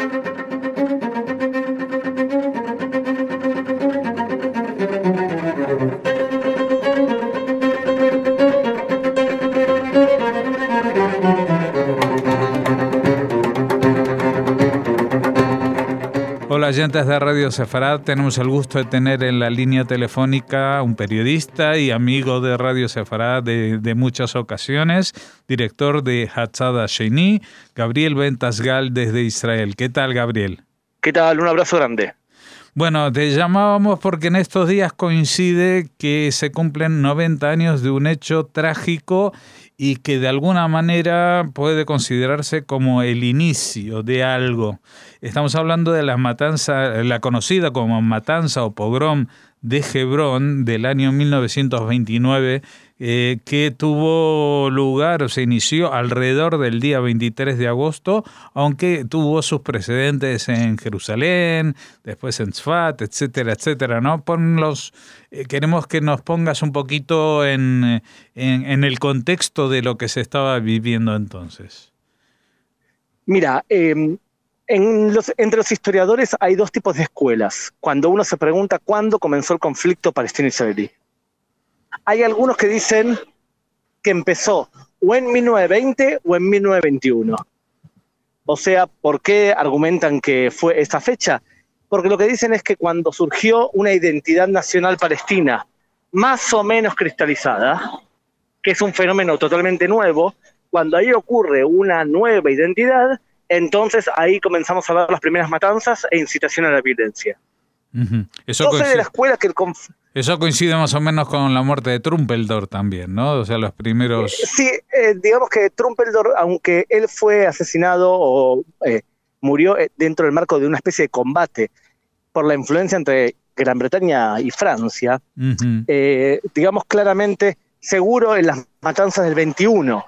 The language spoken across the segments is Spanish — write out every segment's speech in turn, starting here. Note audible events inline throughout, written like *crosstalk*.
Música oyentes de Radio Sefarad. Tenemos el gusto de tener en la línea telefónica un periodista y amigo de Radio Sefarad de, muchas ocasiones, director de Hatzada Sheni, Gabriel Ventasgal desde Israel. ¿Qué tal, Gabriel? ¿Qué tal? Un abrazo grande. Bueno, te llamábamos porque en estos días coincide que se cumplen 90 años de un hecho trágico y que de alguna manera puede considerarse como el inicio de algo. Estamos hablando de la matanza, la conocida como matanza o pogrom de Hebrón del año 1929 eh, que tuvo lugar se inició alrededor del día 23 de agosto, aunque tuvo sus precedentes en Jerusalén, después en Tzfat, etcétera, etcétera, ¿no? Eh, queremos que nos pongas un poquito en, en, el contexto de lo que se estaba viviendo entonces. Mira, em, en los, entre los historiadores hay dos tipos de escuelas. Cuando uno se pregunta cuándo comenzó el conflicto palestino-israelí. Hay algunos que dicen que empezó o en 1920 o en 1921. O sea, ¿por qué argumentan que fue esta fecha? Porque lo que dicen es que cuando surgió una identidad nacional palestina más o menos cristalizada, que es un fenómeno totalmente nuevo, cuando ahí ocurre una nueva identidad, entonces ahí comenzamos a ver las primeras matanzas e incitación a la violencia. Eso de la escuela que el Eso coincide más o menos con la muerte de Trumpeldor también, ¿no? O sea, los primeros... Eh, sí, eh, digamos que Trumpeldor, aunque él fue asesinado o eh, murió dentro del marco de una especie de combate por la influencia entre Gran Bretaña y Francia, digamos claramente, seguro en las matanzas del 21,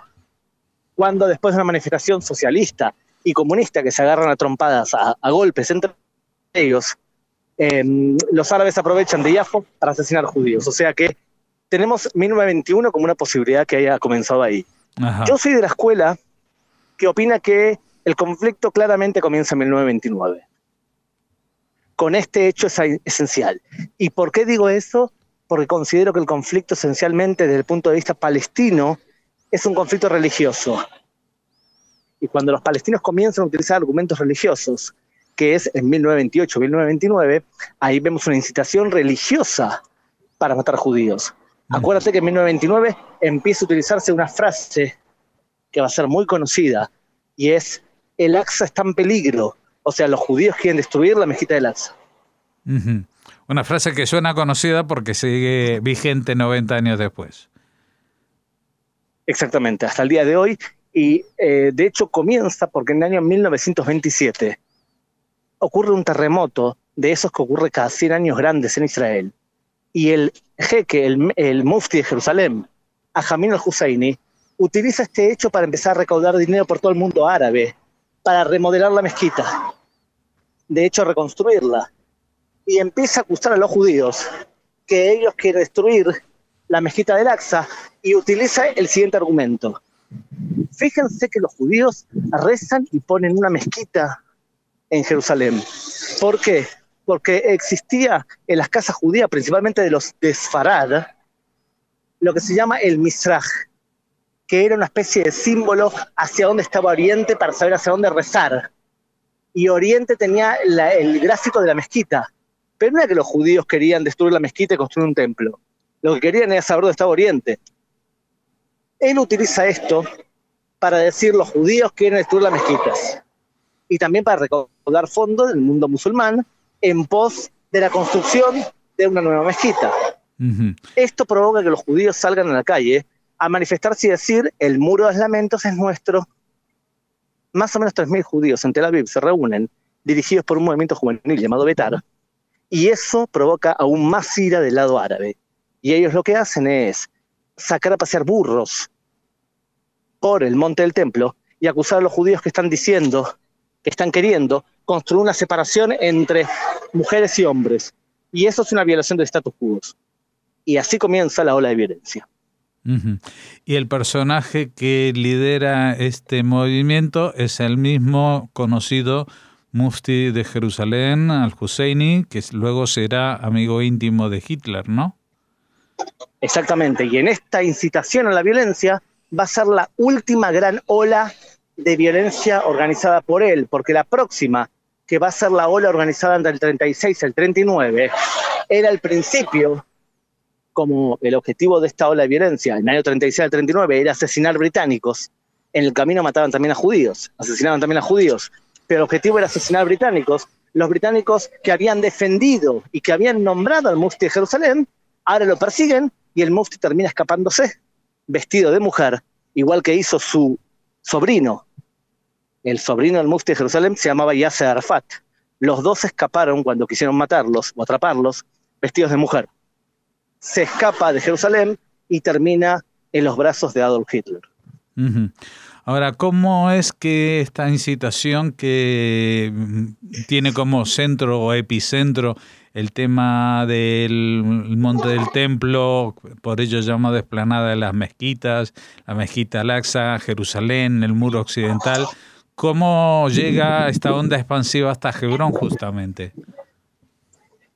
cuando después de una manifestación socialista y comunista que se agarran a trompadas, a, a golpes entre ellos, Em, los árabes aprovechan de Yafo para asesinar judíos. O sea que tenemos 1921 como una posibilidad que haya comenzado ahí. Yo soy de la escuela que opina que el conflicto claramente comienza en 1929. Con este hecho es esencial. ¿Y por qué digo eso? Porque considero que el conflicto esencialmente desde el punto de vista palestino es un conflicto religioso. Y cuando los palestinos comienzan a utilizar argumentos religiosos que es en 1928, 1929, ahí vemos una incitación religiosa para matar judíos. Acuérdate que en 1929 empieza a utilizarse una frase que va a ser muy conocida y es el Aqsa está en peligro. O sea, los judíos quieren destruir la mezquita del Aqsa. Una frase que suena conocida porque sigue vigente 90 años después. Exactamente, hasta el día de hoy. Y eh, de hecho comienza porque en el año 1927 ocurre un terremoto de esos que ocurre cada 100 años grandes en Israel. Y el jeque, el, el mufti de Jerusalén, Ajamin al-Husseini, utiliza este hecho para empezar a recaudar dinero por todo el mundo árabe, para remodelar la mezquita, de hecho reconstruirla, y empieza a acusar a los judíos que ellos quieren destruir la mezquita del Aqsa y utiliza el siguiente argumento. Fíjense que los judíos rezan y ponen una mezquita en Jerusalén. ¿Por qué? Porque existía en las casas judías, principalmente de los de Sfarad, lo que se llama el Misraj, que era una especie de símbolo hacia dónde estaba Oriente para saber hacia dónde rezar. Y Oriente tenía el gráfico de la mezquita. Pero no era que los judíos querían destruir la mezquita y construir un templo. Lo que querían era saber dónde estaba Oriente. Él utiliza esto para decir los judíos quieren destruir las mezquitas y también para recaudar fondos del mundo musulmán en pos de la construcción de una nueva mezquita. Esto provoca que los judíos salgan a la calle a manifestarse y decir, el muro de lamentos es nuestro. Más o menos 3.000 judíos en Tel Aviv se reúnen, dirigidos por un movimiento juvenil llamado Betar, y eso provoca aún más ira del lado árabe. Y ellos lo que hacen es sacar a pasear burros por el monte del templo y acusar a los judíos que están diciendo que están queriendo construir una separación entre mujeres y hombres. Y eso es una violación del status quo. Y así comienza la ola de violencia. Y el personaje que lidera este movimiento es el mismo conocido mufti de Jerusalén, al-Husseini, que luego será amigo íntimo de Hitler, ¿no? Exactamente, y en esta incitación a la violencia va a ser la última gran ola de violencia organizada por él, porque la próxima, que va a ser la ola organizada entre el 36 y el 39, era el principio como el objetivo de esta ola de violencia, en el año 36 al 39, era asesinar británicos. En el camino mataban también a judíos, asesinaban también a judíos, pero el objetivo era asesinar británicos. Los británicos que habían defendido y que habían nombrado al mufti de Jerusalén, ahora lo persiguen y el mufti termina escapándose, vestido de mujer, igual que hizo su sobrino. El sobrino del mufti de Jerusalén se llamaba Yasser Arafat. Los dos escaparon cuando quisieron matarlos o atraparlos, vestidos de mujer se escapa de Jerusalén y termina en los brazos de Adolf Hitler. Ahora, ¿cómo es que esta incitación que mm, tiene como centro o epicentro el tema del monte del templo, por ello llamado esplanada de las mezquitas, la mezquita Al-Aqsa, Jerusalén, el muro occidental, ¿cómo llega esta onda expansiva hasta Hebrón justamente?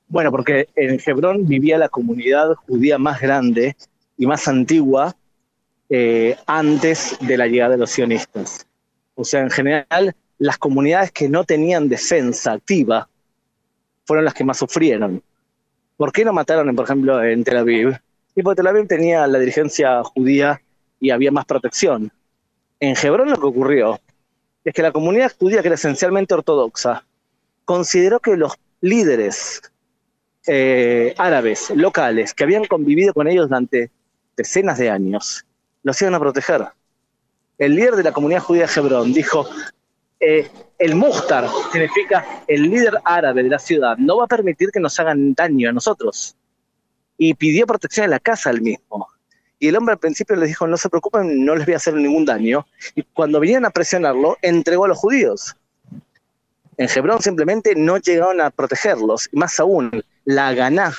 Bueno, porque en Hebrón vivía la comunidad judía más grande y más antigua eh, antes de la llegada de los sionistas. O sea, en general, las comunidades que no tenían defensa activa fueron las que más sufrieron. ¿Por qué no mataron, por ejemplo, en Tel Aviv? Y porque Tel Aviv tenía la dirigencia judía y había más protección. En Hebrón lo que ocurrió es que la comunidad judía, que era esencialmente ortodoxa, consideró que los líderes eh, árabes locales que habían convivido con ellos durante decenas de años, los iban a proteger. El líder de la comunidad judía de Hebrón dijo, eh, el Muhtar significa el líder árabe de la ciudad, no va a permitir que nos hagan daño a nosotros. Y pidió protección en la casa al mismo. Y el hombre al principio les dijo, no se preocupen, no les voy a hacer ningún daño. Y cuando vinieron a presionarlo, entregó a los judíos. En Hebrón simplemente no llegaron a protegerlos. Y más aún, la Ganá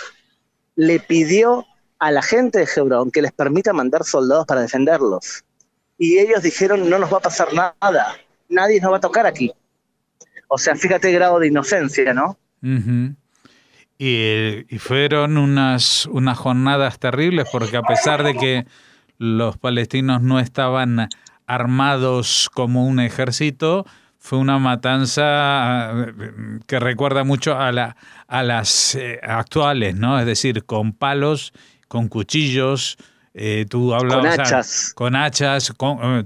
le pidió a la gente de Hebrón que les permita mandar soldados para defenderlos. Y ellos dijeron, no nos va a pasar nada, nadie nos va a tocar aquí. O sea, fíjate el grado de inocencia, ¿no? y, fueron unas, unas jornadas terribles porque a pesar de que los palestinos no estaban armados como un ejército, fue una matanza eh, que recuerda mucho a, la, a las eh, actuales, ¿no? Es decir, con palos, con cuchillos, eh, tú hablabas con hachas, con hachas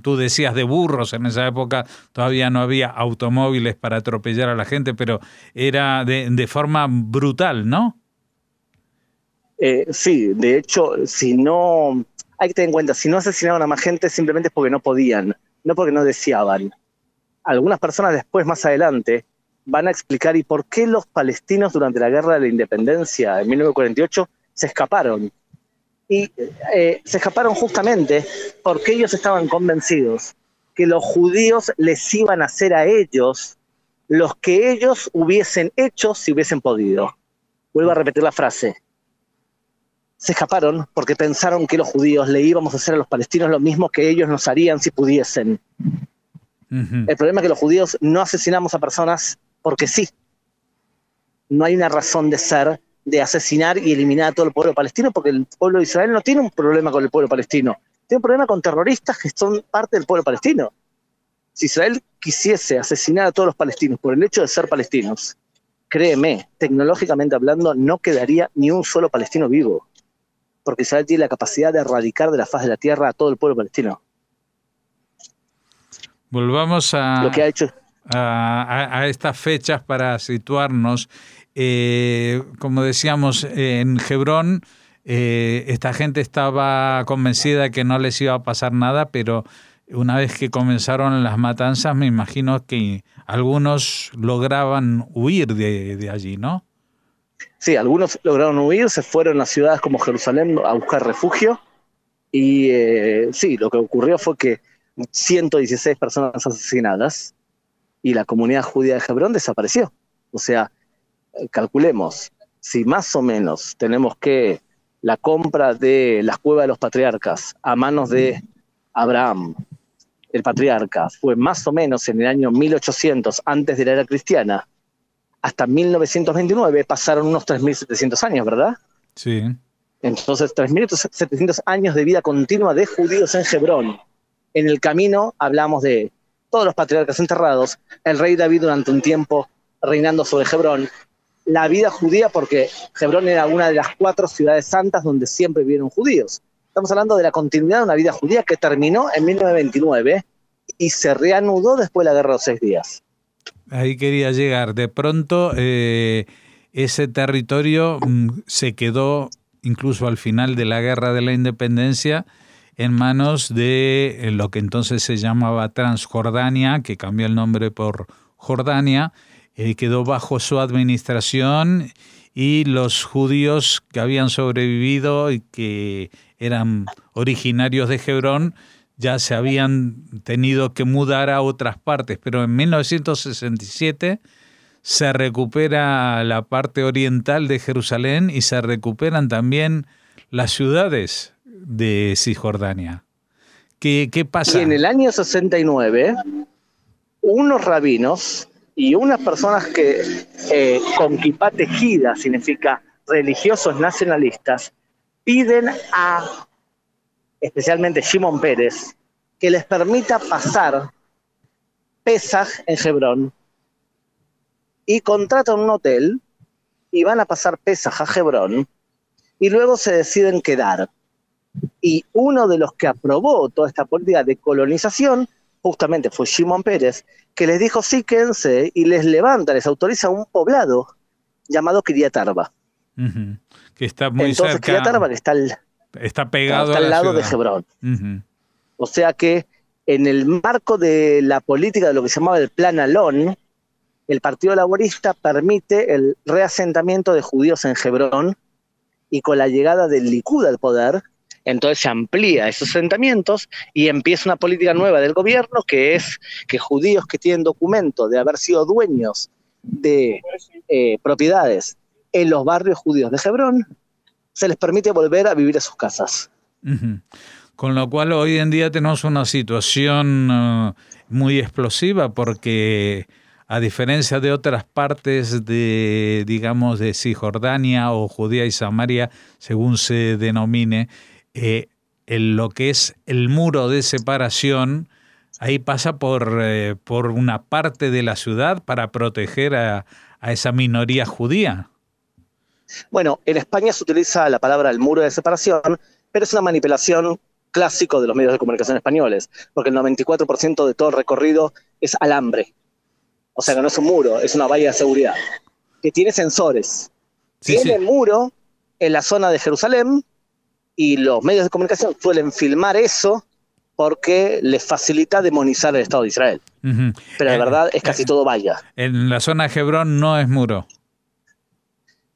tú decías de burros en esa época, todavía no había automóviles para atropellar a la gente, pero era de, de forma brutal, ¿no? sí, de hecho, si no, hay que tener en cuenta, si no asesinaban a más gente simplemente es porque no podían, no porque no deseaban algunas personas después, más adelante, van a explicar y por qué los palestinos durante la guerra de la independencia en 1948 se escaparon. Y eh, se escaparon justamente porque ellos estaban convencidos que los judíos les iban a hacer a ellos los que ellos hubiesen hecho si hubiesen podido. Vuelvo a repetir la frase. Se escaparon porque pensaron que los judíos le íbamos a hacer a los palestinos lo mismo que ellos nos harían si pudiesen. El problema es que los judíos no asesinamos a personas porque sí. No hay una razón de ser de asesinar y eliminar a todo el pueblo palestino porque el pueblo de Israel no tiene un problema con el pueblo palestino. Tiene un problema con terroristas que son parte del pueblo palestino. Si Israel quisiese asesinar a todos los palestinos por el hecho de ser palestinos, créeme, tecnológicamente hablando, no quedaría ni un solo palestino vivo. Porque Israel tiene la capacidad de erradicar de la faz de la tierra a todo el pueblo palestino. Volvamos a, a, estas fechas para situarnos. Eh, como decíamos, en Hebrón, eh, esta gente estaba convencida que no les iba a pasar nada, pero una vez que comenzaron las matanzas, me imagino que algunos lograban huir de, allí, ¿no? Sí, algunos lograron huir, se fueron a ciudades como Jerusalén a buscar refugio. Y eh, sí, lo que ocurrió fue que 116 personas asesinadas y la comunidad judía de Hebrón desapareció. O sea, calculemos, si más o menos tenemos que la compra de las cuevas de los patriarcas a manos de Abraham, el patriarca, fue más o menos en el año 1800, antes de la era cristiana, hasta 1929, pasaron unos 3.700 años, ¿verdad? Sí. Entonces, 3.700 años de vida continua de judíos en Hebrón. En el camino hablamos de todos los patriarcas enterrados, el rey David durante un tiempo reinando sobre Hebrón, la vida judía, porque Hebrón era una de las cuatro ciudades santas donde siempre vivieron judíos. Estamos hablando de la continuidad de una vida judía que terminó en 1929 y se reanudó después de la Guerra de los Seis Días. Ahí quería llegar. De pronto, eh, ese territorio mm, se quedó, incluso al final de la Guerra de la Independencia, en manos de eh, lo que entonces se llamaba Transjordania, que cambió el nombre por Jordania, eh, quedó bajo su administración y los judíos que habían sobrevivido y que eran originarios de Hebrón ya se habían tenido que mudar a otras partes, pero en 1967 se recupera la parte oriental de Jerusalén y se recuperan también las ciudades de Cisjordania. ¿Qué, qué pasa? Y en el año 69, unos rabinos y unas personas que eh, con kipá tejida significa religiosos nacionalistas, piden a especialmente Shimon Pérez, que les permita pasar Pesaj en Hebrón y contratan un hotel y van a pasar Pesaj a Hebrón y luego se deciden quedar. Y uno de los que aprobó toda esta política de colonización justamente fue Shimon Pérez, que les dijo sí, quédense y les levanta, les autoriza un poblado llamado Kiriatarba. Que está muy Entonces, cerca. Kiriatarba que está al, Está pegado está a al la lado de. Hebrón. O sea que en el marco de la política de lo que se llamaba el Plan Alon, el Partido Laborista permite el reasentamiento de judíos en Hebrón y con la llegada del Likud al poder, entonces se amplía esos asentamientos y empieza una política nueva del gobierno que es que judíos que tienen documento de haber sido dueños de eh, propiedades en los barrios judíos de Hebrón, se les permite volver a vivir a sus casas. Con lo cual hoy en día tenemos una situación eh, muy explosiva porque a diferencia de otras partes de, digamos, de Cisjordania o Judea y Samaria, según se denomine, eh, el- lo que es el muro de separación, ahí pasa por, eh, por una parte de la ciudad para proteger a, a esa minoría judía. Bueno, en España se utiliza la palabra el muro de separación, pero es una manipulación clásico de los medios de comunicación españoles, porque el 94% de todo el recorrido es alambre. O sea que no es un muro, es una valla de seguridad, que tiene sensores. Sí, tiene sí. muro en la zona de Jerusalén y los medios de comunicación suelen filmar eso porque les facilita demonizar el Estado de Israel. Pero de Eh, verdad es casi todo valla. En la zona de Hebrón no es muro.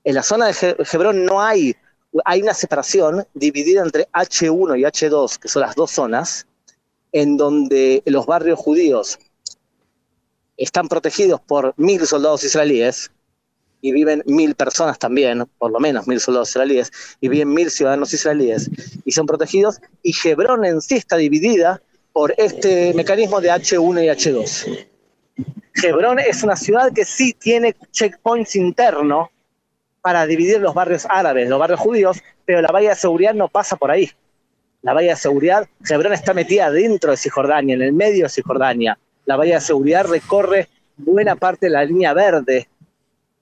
en la zona de Hebrón no hay, hay una separación dividida entre H1 y H2, que son las dos zonas, en donde los barrios judíos están protegidos por mil soldados israelíes y viven mil personas también, por lo menos mil soldados israelíes, y viven mil ciudadanos israelíes y son protegidos, y Hebrón en sí está dividida por este mecanismo de H1 y H2. Hebrón es una ciudad que sí tiene checkpoints internos para dividir los barrios árabes, los barrios judíos, pero la valla de seguridad no pasa por ahí. La valla de seguridad, Hebrón está metida dentro de Cisjordania, en el medio de Cisjordania. La valla de seguridad recorre buena parte de la línea verde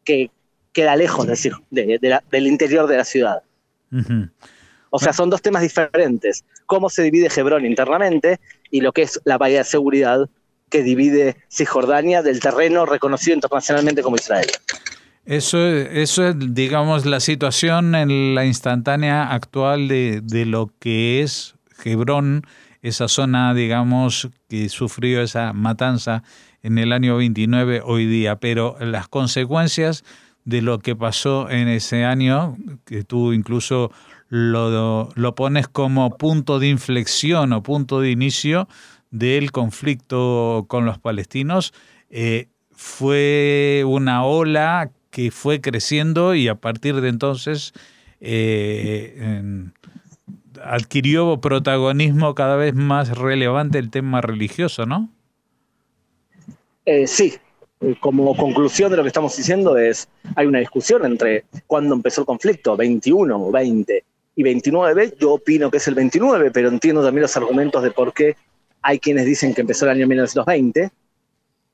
que queda lejos de Cis- de- de la- del interior de la ciudad. O sea, son dos temas diferentes. Cómo se divide Hebrón internamente y lo que es la valla de seguridad que divide Cisjordania del terreno reconocido internacionalmente como Israel. Eso, eso es, digamos, la situación en la instantánea actual de, de lo que es Hebrón, esa zona, digamos, que sufrió esa matanza en el año 29 hoy día, pero las consecuencias de lo que pasó en ese año, que tú incluso lo, lo pones como punto de inflexión o punto de inicio del conflicto con los palestinos, eh, fue una ola que fue creciendo y a partir de entonces eh, adquirió protagonismo cada vez más relevante el tema religioso, ¿no? Eh, sí, como conclusión de lo que estamos diciendo es, hay una discusión entre cuándo empezó el conflicto, 21 o 20 y 29, yo opino que es el 29, pero entiendo también los argumentos de por qué hay quienes dicen que empezó el año 1920.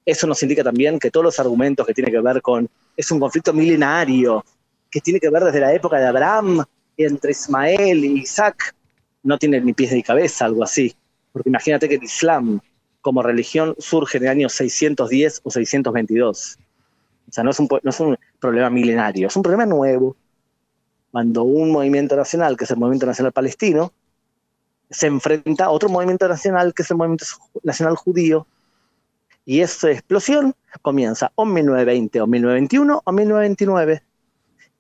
Eso nos indica también que todos los argumentos que tienen que ver con, es un conflicto milenario, que tiene que ver desde la época de Abraham, entre Ismael y Isaac, no tienen ni pies ni cabeza, algo así. Porque imagínate que el Islam como religión surge en el año 610 o 622. O sea, no es, un, no es un problema milenario, es un problema nuevo. Cuando un movimiento nacional, que es el Movimiento Nacional Palestino, se enfrenta a otro movimiento nacional, que es el Movimiento Nacional Judío, y esa explosión comienza o en 1920, o 1921, o 1929.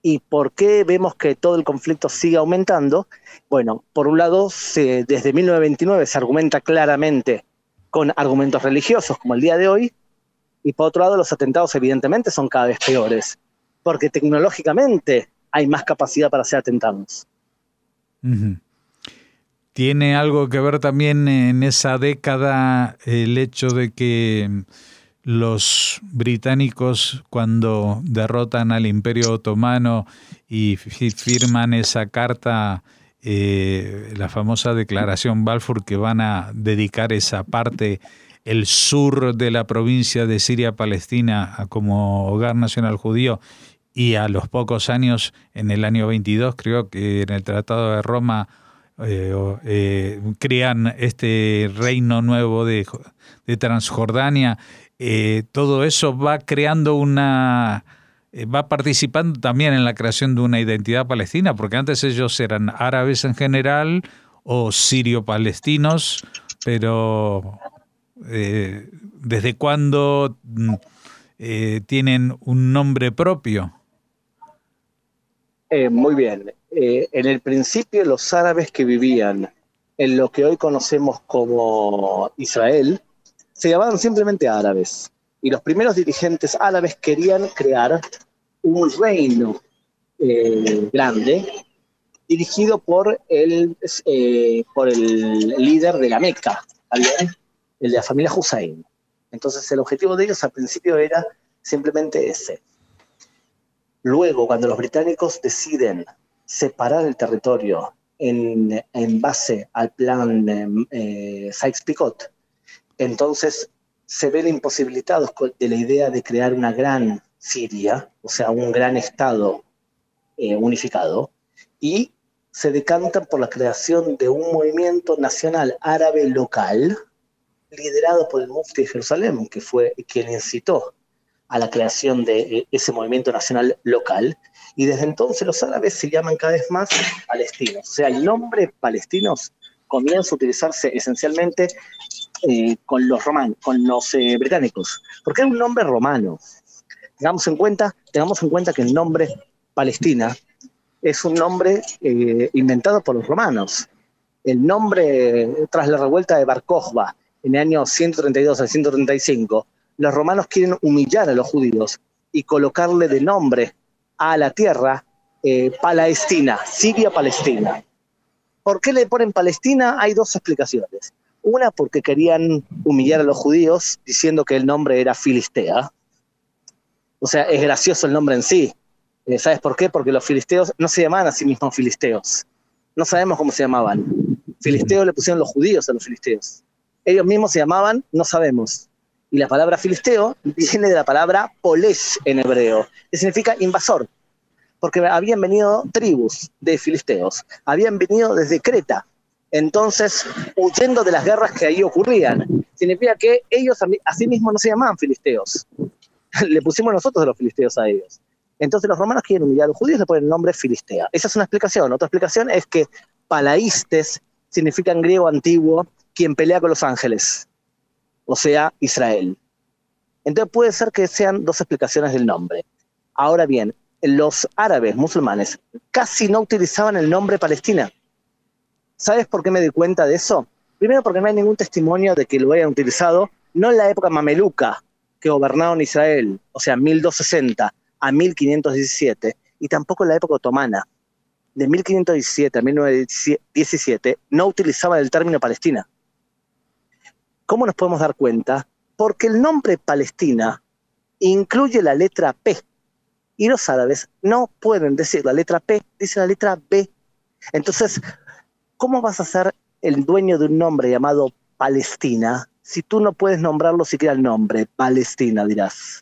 ¿Y por qué vemos que todo el conflicto sigue aumentando? Bueno, por un lado, desde 1929 se argumenta claramente con argumentos religiosos como el día de hoy, y por otro lado los atentados evidentemente son cada vez peores, porque tecnológicamente hay más capacidad para hacer atentados. ¿Tiene algo que ver también en esa década el hecho de que los británicos cuando derrotan al imperio otomano y firman esa carta eh, la famosa declaración Balfour que van a dedicar esa parte, el sur de la provincia de Siria-Palestina como hogar nacional judío y a los pocos años, en el año 22, creo que en el Tratado de Roma eh, eh, crean este reino nuevo de, de Transjordania, todo eso va creando una eh, va participando también en la creación de una identidad palestina, porque antes ellos eran árabes en general o sirio-palestinos, pero eh, ¿desde cuándo mm, eh, tienen un nombre propio? muy bien. en el principio los árabes que vivían en lo que hoy conocemos como Israel se llamaban simplemente árabes y los primeros dirigentes árabes querían crear un reino eh, grande dirigido por el, eh, por el líder de la Meca, el de la familia Hussein. Entonces el objetivo de ellos al principio era simplemente ese. Luego, cuando los británicos deciden separar el territorio en, base al plan eh, Sykes-Picot, entonces se ven imposibilitados de la idea de crear una gran Siria, o sea, un gran Estado eh, unificado, y se decantan por la creación de un movimiento nacional árabe local, liderado por el mufti de Jerusalén, que fue quien incitó a la creación de eh, ese movimiento nacional local, y desde entonces los árabes se llaman cada vez más palestinos. O sea, el nombre palestinos comienza a utilizarse esencialmente eh, con los romanos, con los eh, británicos, porque es un nombre romano. Tengamos en cuenta, tengamos en cuenta que el nombre Palestina es un nombre eh, inventado por los romanos. El nombre tras la revuelta de Bar en el año 132 al 135, los romanos quieren humillar a los judíos y colocarle de nombre a la tierra Palestina, Siria-Palestina. ¿Por qué le ponen Palestina? Hay dos explicaciones. Una porque querían humillar a los judíos diciendo que el nombre era Filistea. O sea, es gracioso el nombre en sí. Eh, ¿Sabes por qué? Porque los filisteos no se llamaban a sí mismos filisteos. No sabemos cómo se llamaban. Filisteos le pusieron los judíos a los filisteos. Ellos mismos se llamaban, no sabemos. Y la palabra filisteo viene de la palabra polesh en hebreo, que significa invasor. Porque habían venido tribus de filisteos, habían venido desde Creta, entonces, huyendo de las guerras que ahí ocurrían, significa que ellos a sí mismos no se llamaban filisteos. *laughs* le pusimos nosotros de los filisteos a ellos. Entonces los romanos quieren humillar a los judíos le ponen el nombre Filistea. Esa es una explicación. Otra explicación es que palaístes significa en griego antiguo quien pelea con los ángeles, o sea, Israel. Entonces puede ser que sean dos explicaciones del nombre. Ahora bien, los árabes musulmanes casi no utilizaban el nombre Palestina ¿Sabes por qué me di cuenta de eso? Primero porque no hay ningún testimonio de que lo hayan utilizado, no en la época mameluca, que gobernaron Israel, o sea, 1260 a 1517, y tampoco en la época otomana. de 1517 a 1917 no utilizaba el término Palestina. ¿Cómo nos podemos dar cuenta? Porque el nombre Palestina incluye la letra P y los árabes no pueden decir la letra P, dice la letra B. Entonces, ¿cómo vas a ser el dueño de un nombre llamado Palestina si tú no puedes nombrarlo siquiera el nombre? Palestina, dirás.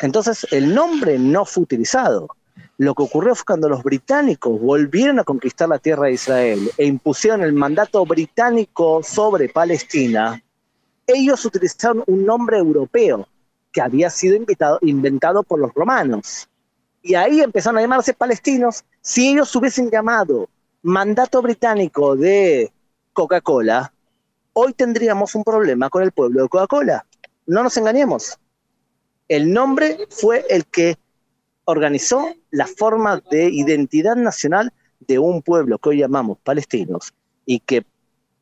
Entonces, el nombre no fue utilizado. Lo que ocurrió fue cuando los británicos volvieron a conquistar la tierra de Israel e impusieron el mandato británico sobre Palestina, ellos utilizaron un nombre europeo que había sido inventado por los romanos. Y ahí empezaron a llamarse palestinos. Si ellos hubiesen llamado mandato británico de Coca-Cola, hoy tendríamos un problema con el pueblo de Coca-Cola. No nos engañemos. El nombre fue el que organizó la forma de identidad nacional de un pueblo que hoy llamamos palestinos y que,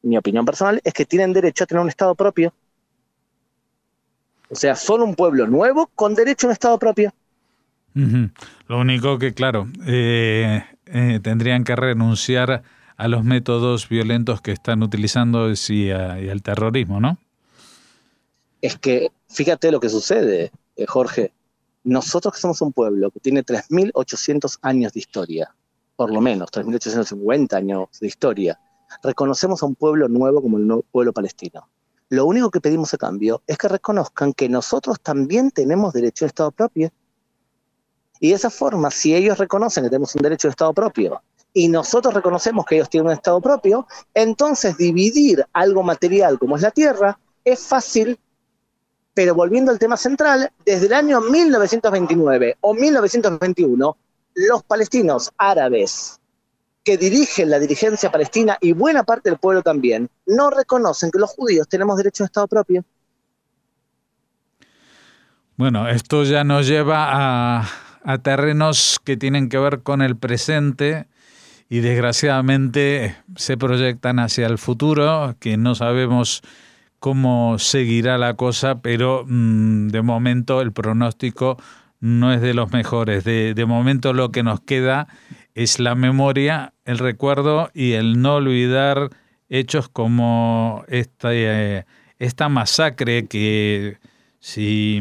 mi opinión personal, es que tienen derecho a tener un Estado propio. O sea, son un pueblo nuevo con derecho a un Estado propio. Lo único que, claro, eh, eh, tendrían que renunciar a los métodos violentos que están utilizando y, al terrorismo, ¿no? Es que, fíjate lo que sucede, eh, Jorge nosotros que somos un pueblo que tiene 3.800 años de historia, por lo menos 3.850 años de historia, reconocemos a un pueblo nuevo como el pueblo palestino. Lo único que pedimos a cambio es que reconozcan que nosotros también tenemos derecho a Estado propio. Y de esa forma, si ellos reconocen que tenemos un derecho de Estado propio y nosotros reconocemos que ellos tienen un Estado propio, entonces dividir algo material como es la tierra es fácil pero volviendo al tema central, desde el año 1929 o 1921, los palestinos árabes que dirigen la dirigencia palestina y buena parte del pueblo también, no reconocen que los judíos tenemos derecho a Estado propio. Bueno, esto ya nos lleva a, a terrenos que tienen que ver con el presente y desgraciadamente se proyectan hacia el futuro, que no sabemos cómo seguirá la cosa, pero mm, de momento el pronóstico no es de los mejores. De, momento lo que nos queda es la memoria, el recuerdo y el no olvidar hechos como esta, eh, esta masacre que si,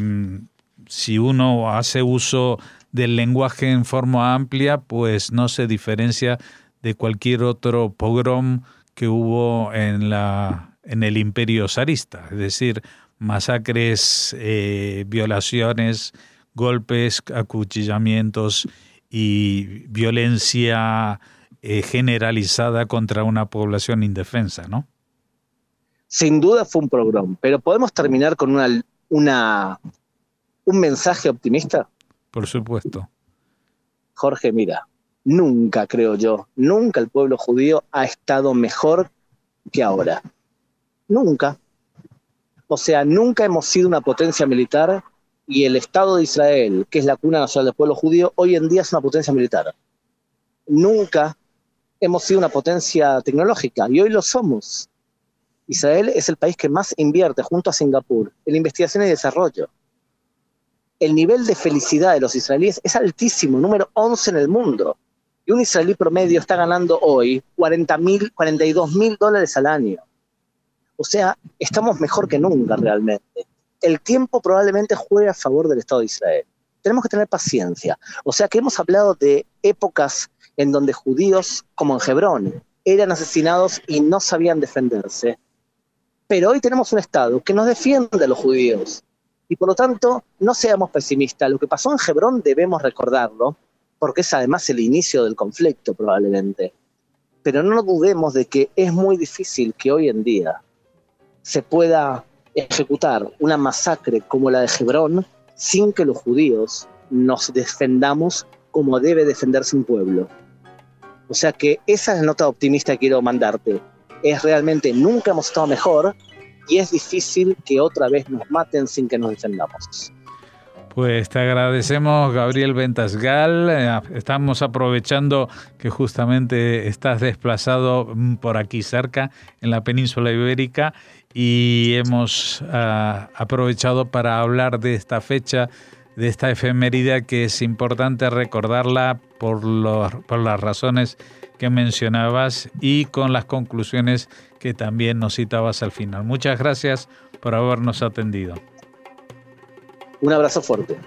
si uno hace uso del lenguaje en forma amplia, pues no se diferencia de cualquier otro pogrom que hubo en la en el imperio zarista, es decir, masacres, eh, violaciones, golpes, acuchillamientos y violencia eh, generalizada contra una población indefensa, ¿no? Sin duda fue un programa, pero ¿podemos terminar con una, una, un mensaje optimista? Por supuesto. Jorge, mira, nunca, creo yo, nunca el pueblo judío ha estado mejor que ahora. Nunca. O sea, nunca hemos sido una potencia militar y el Estado de Israel, que es la cuna nacional del pueblo judío, hoy en día es una potencia militar. Nunca hemos sido una potencia tecnológica y hoy lo somos. Israel es el país que más invierte junto a Singapur en investigación y desarrollo. El nivel de felicidad de los israelíes es altísimo, número 11 en el mundo. Y un israelí promedio está ganando hoy 40 mil, 42 mil dólares al año. O sea, estamos mejor que nunca realmente. El tiempo probablemente juegue a favor del Estado de Israel. Tenemos que tener paciencia. O sea que hemos hablado de épocas en donde judíos, como en Hebrón, eran asesinados y no sabían defenderse. Pero hoy tenemos un Estado que nos defiende a los judíos. Y por lo tanto, no seamos pesimistas. Lo que pasó en Hebrón debemos recordarlo, porque es además el inicio del conflicto probablemente. Pero no dudemos de que es muy difícil que hoy en día se pueda ejecutar una masacre como la de Hebrón sin que los judíos nos defendamos como debe defenderse un pueblo. O sea que esa es la nota optimista que quiero mandarte. Es realmente nunca hemos estado mejor y es difícil que otra vez nos maten sin que nos defendamos. Pues te agradecemos, Gabriel Ventasgal. Eh, estamos aprovechando que justamente estás desplazado mm, por aquí cerca, en la península ibérica, y hemos ah, aprovechado para hablar de esta fecha de esta efemeridad que es importante recordarla por las razones que mencionabas y con las conclusiones que también nos citabas al final. Muchas gracias por habernos atendido. Un abrazo fuerte.